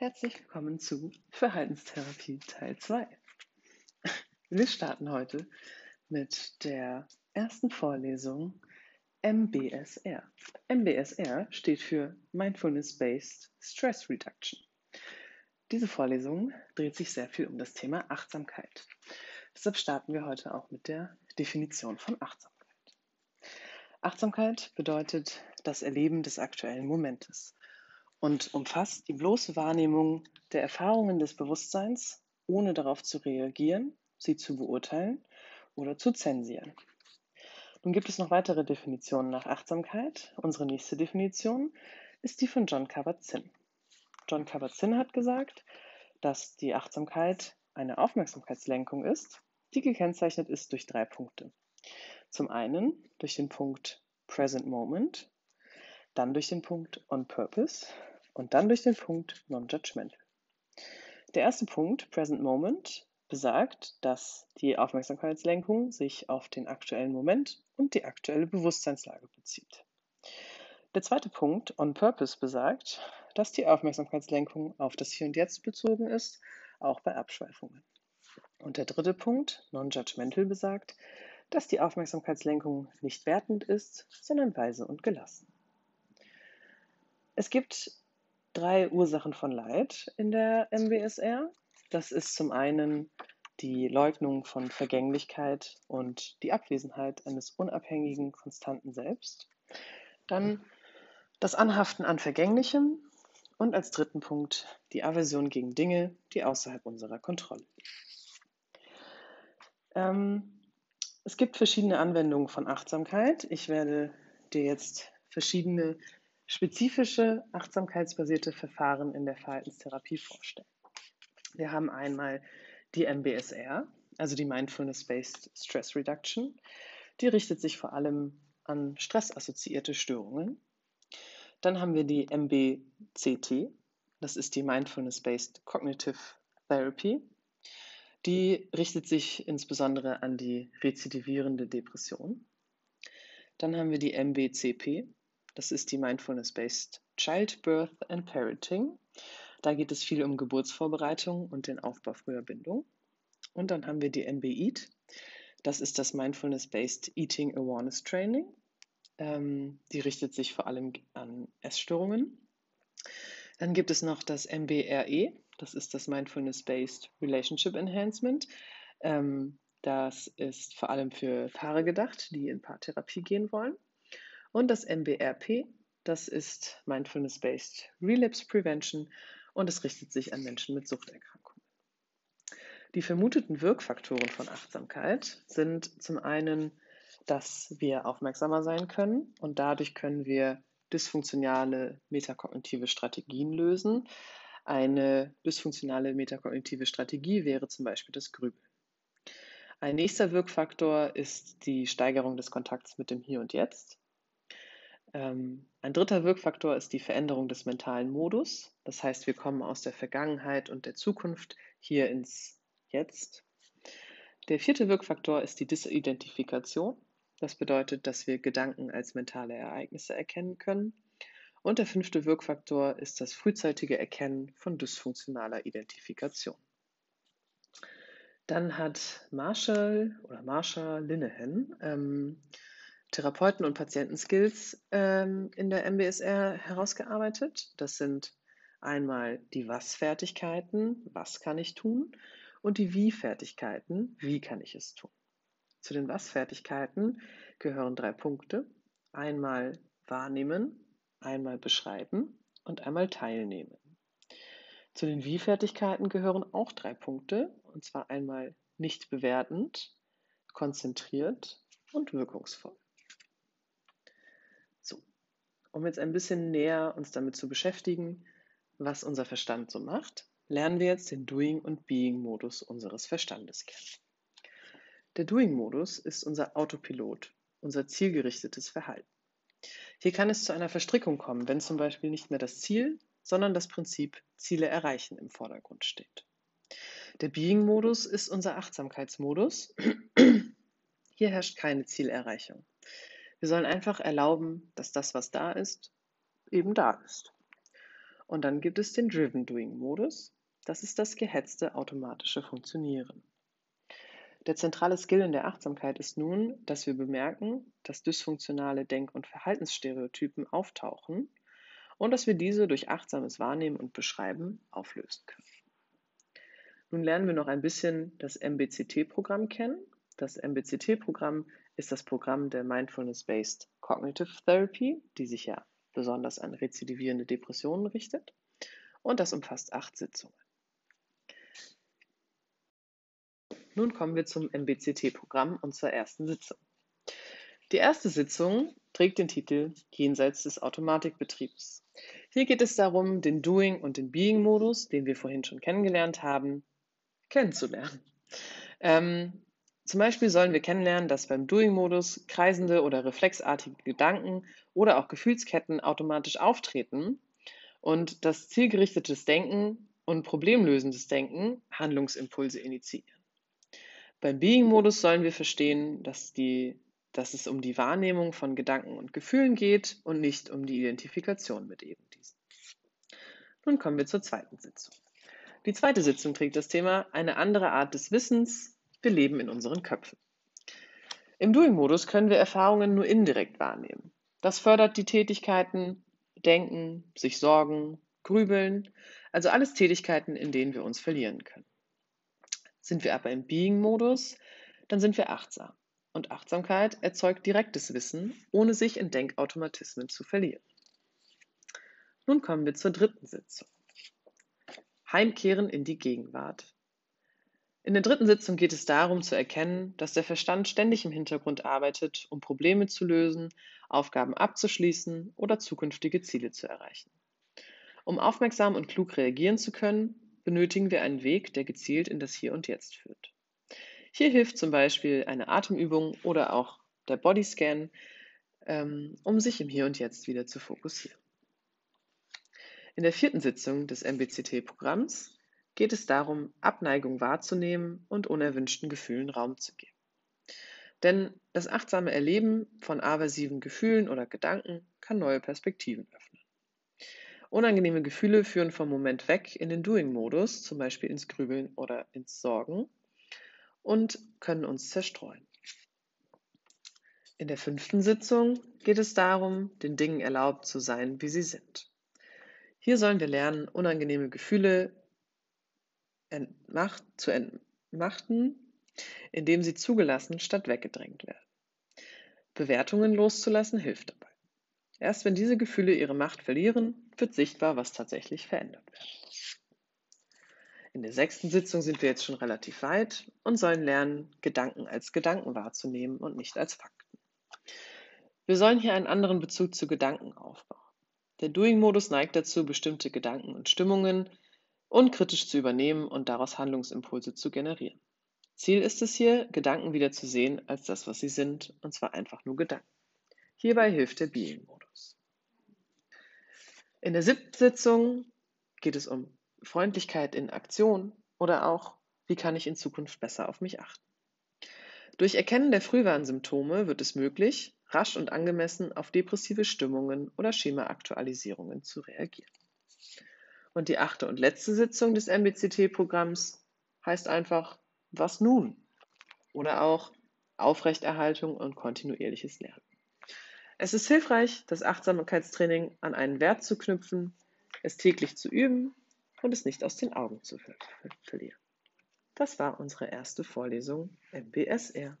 Herzlich willkommen zu Verhaltenstherapie Teil 2. Wir starten heute mit der ersten Vorlesung MBSR. MBSR steht für Mindfulness-Based Stress Reduction. Diese Vorlesung dreht sich sehr viel um das Thema Achtsamkeit. Deshalb starten wir heute auch mit der Definition von Achtsamkeit. Achtsamkeit bedeutet das Erleben des aktuellen Momentes und umfasst die bloße Wahrnehmung der Erfahrungen des Bewusstseins, ohne darauf zu reagieren, sie zu beurteilen oder zu zensieren. Nun gibt es noch weitere Definitionen nach Achtsamkeit. Unsere nächste Definition ist die von John Kabat-Zinn. John Kabat-Zinn hat gesagt, dass die Achtsamkeit eine Aufmerksamkeitslenkung ist, die gekennzeichnet ist durch drei Punkte. Zum einen durch den Punkt Present Moment, dann durch den Punkt On Purpose und dann durch den Punkt Non-Judgmental. Der erste Punkt, Present Moment, besagt, dass die Aufmerksamkeitslenkung sich auf den aktuellen Moment und die aktuelle Bewusstseinslage bezieht. Der zweite Punkt, On Purpose, besagt, dass die Aufmerksamkeitslenkung auf das Hier und Jetzt bezogen ist, auch bei Abschweifungen. Und der dritte Punkt, Non-Judgmental, besagt, dass die Aufmerksamkeitslenkung nicht wertend ist, sondern weise und gelassen. Es gibt drei Ursachen von Leid in der MBSR. Das ist zum einen die Leugnung von Vergänglichkeit und die Abwesenheit eines unabhängigen, konstanten Selbst. Dann das Anhaften an Vergänglichem und als dritten Punkt die Aversion gegen Dinge, die außerhalb unserer Kontrolle liegen. Ähm, es gibt verschiedene Anwendungen von Achtsamkeit. Ich werde dir jetzt verschiedene spezifische achtsamkeitsbasierte Verfahren in der Verhaltenstherapie vorstellen. Wir haben einmal die MBSR, also die Mindfulness-Based Stress Reduction. Die richtet sich vor allem an stressassoziierte Störungen. Dann haben wir die MBCT, das ist die Mindfulness-Based Cognitive Therapy. Die richtet sich insbesondere an die rezidivierende Depression. Dann haben wir die MBCP, das ist die Mindfulness-Based Childbirth and Parenting. Da geht es viel um Geburtsvorbereitung und den Aufbau früher Bindung. Und dann haben wir die MB-EAT, das ist das Mindfulness-Based Eating Awareness Training. Ähm, die richtet sich vor allem an Essstörungen. Dann gibt es noch das MBRE, das ist das Mindfulness-Based Relationship Enhancement. Ähm, das ist vor allem für Paare gedacht, die in Paartherapie gehen wollen. Und das MBRP, das ist Mindfulness-Based Relapse Prevention und es richtet sich an Menschen mit Suchterkrankungen. Die vermuteten Wirkfaktoren von Achtsamkeit sind zum einen, dass wir aufmerksamer sein können und dadurch können wir dysfunktionale metakognitive Strategien lösen. Eine dysfunktionale metakognitive Strategie wäre zum Beispiel das Grübeln. Ein nächster Wirkfaktor ist die Steigerung des Kontakts mit dem Hier und Jetzt. Ähm, ein dritter Wirkfaktor ist die Veränderung des mentalen Modus. Das heißt, wir kommen aus der Vergangenheit und der Zukunft hier ins Jetzt. Der vierte Wirkfaktor ist die Disidentifikation. Das bedeutet, dass wir Gedanken als mentale Ereignisse erkennen können. Und der fünfte Wirkfaktor ist das frühzeitige Erkennen von dysfunktionaler Identifikation. Dann hat Marshall oder Marsha Linehan ähm, Therapeuten- und Patientenskills ähm, in der MBSR herausgearbeitet. Das sind einmal die Was-Fertigkeiten, was kann ich tun, und die Wie-Fertigkeiten, wie kann ich es tun. Zu den Was-Fertigkeiten gehören drei Punkte. Einmal wahrnehmen, einmal beschreiben und einmal teilnehmen. Zu den Wie-Fertigkeiten gehören auch drei Punkte, und zwar einmal nicht bewertend, konzentriert und wirkungsvoll. Um jetzt ein bisschen näher uns damit zu beschäftigen, was unser Verstand so macht, lernen wir jetzt den Doing- und Being-Modus unseres Verstandes kennen. Der Doing-Modus ist unser Autopilot, unser zielgerichtetes Verhalten. Hier kann es zu einer Verstrickung kommen, wenn zum Beispiel nicht mehr das Ziel, sondern das Prinzip Ziele erreichen im Vordergrund steht. Der Being-Modus ist unser Achtsamkeitsmodus. Hier herrscht keine Zielerreichung. Wir sollen einfach erlauben, dass das, was da ist, eben da ist. Und dann gibt es den Driven Doing Modus. Das ist das gehetzte automatische Funktionieren. Der zentrale Skill in der Achtsamkeit ist nun, dass wir bemerken, dass dysfunktionale Denk- und Verhaltensstereotypen auftauchen und dass wir diese durch achtsames Wahrnehmen und Beschreiben auflösen können. Nun lernen wir noch ein bisschen das MBCT-Programm kennen. Das MBCT-Programm ist das Programm der Mindfulness-Based Cognitive Therapy, die sich ja besonders an rezidivierende Depressionen richtet. Und das umfasst acht Sitzungen. Nun kommen wir zum MBCT-Programm und zur ersten Sitzung. Die erste Sitzung trägt den Titel Jenseits des Automatikbetriebs. Hier geht es darum, den Doing- und den Being-Modus, den wir vorhin schon kennengelernt haben, kennenzulernen. Ähm, zum Beispiel sollen wir kennenlernen, dass beim Doing-Modus kreisende oder reflexartige Gedanken oder auch Gefühlsketten automatisch auftreten und dass zielgerichtetes Denken und problemlösendes Denken Handlungsimpulse initiieren. Beim Being-Modus sollen wir verstehen, dass, die, dass es um die Wahrnehmung von Gedanken und Gefühlen geht und nicht um die Identifikation mit eben diesen. Nun kommen wir zur zweiten Sitzung. Die zweite Sitzung trägt das Thema eine andere Art des Wissens. Wir leben in unseren Köpfen. Im Doing-Modus können wir Erfahrungen nur indirekt wahrnehmen. Das fördert die Tätigkeiten Denken, sich sorgen, grübeln, also alles Tätigkeiten, in denen wir uns verlieren können. Sind wir aber im Being-Modus, dann sind wir achtsam. Und Achtsamkeit erzeugt direktes Wissen, ohne sich in Denkautomatismen zu verlieren. Nun kommen wir zur dritten Sitzung. Heimkehren in die Gegenwart. In der dritten Sitzung geht es darum zu erkennen, dass der Verstand ständig im Hintergrund arbeitet, um Probleme zu lösen, Aufgaben abzuschließen oder zukünftige Ziele zu erreichen. Um aufmerksam und klug reagieren zu können, benötigen wir einen Weg, der gezielt in das Hier und Jetzt führt. Hier hilft zum Beispiel eine Atemübung oder auch der Bodyscan, ähm, um sich im Hier und Jetzt wieder zu fokussieren. In der vierten Sitzung des MBCT-Programms geht es darum, Abneigung wahrzunehmen und unerwünschten Gefühlen Raum zu geben. Denn das achtsame Erleben von aversiven Gefühlen oder Gedanken kann neue Perspektiven öffnen. Unangenehme Gefühle führen vom Moment weg in den Doing-Modus, zum Beispiel ins Grübeln oder ins Sorgen, und können uns zerstreuen. In der fünften Sitzung geht es darum, den Dingen erlaubt zu sein, wie sie sind. Hier sollen wir lernen, unangenehme Gefühle entmacht, zu entmachten, indem sie zugelassen statt weggedrängt werden. Bewertungen loszulassen hilft dabei. Erst wenn diese Gefühle ihre Macht verlieren, wird sichtbar, was tatsächlich verändert wird. In der sechsten Sitzung sind wir jetzt schon relativ weit und sollen lernen, Gedanken als Gedanken wahrzunehmen und nicht als Fakten. Wir sollen hier einen anderen Bezug zu Gedanken aufbauen. Der Doing-Modus neigt dazu, bestimmte Gedanken und Stimmungen unkritisch zu übernehmen und daraus Handlungsimpulse zu generieren. Ziel ist es hier, Gedanken wieder zu sehen als das, was sie sind, und zwar einfach nur Gedanken. Hierbei hilft der Being-Modus. In der siebten Sitzung geht es um Freundlichkeit in Aktion oder auch, wie kann ich in Zukunft besser auf mich achten. Durch Erkennen der Frühwarnsymptome wird es möglich, rasch und angemessen auf depressive Stimmungen oder Schemaaktualisierungen zu reagieren. Und die achte und letzte Sitzung des MBCT-Programms heißt einfach, was nun? Oder auch Aufrechterhaltung und kontinuierliches Lernen. Es ist hilfreich, das Achtsamkeitstraining an einen Wert zu knüpfen, es täglich zu üben und es nicht aus den Augen zu verlieren. Das war unsere erste Vorlesung MBSR.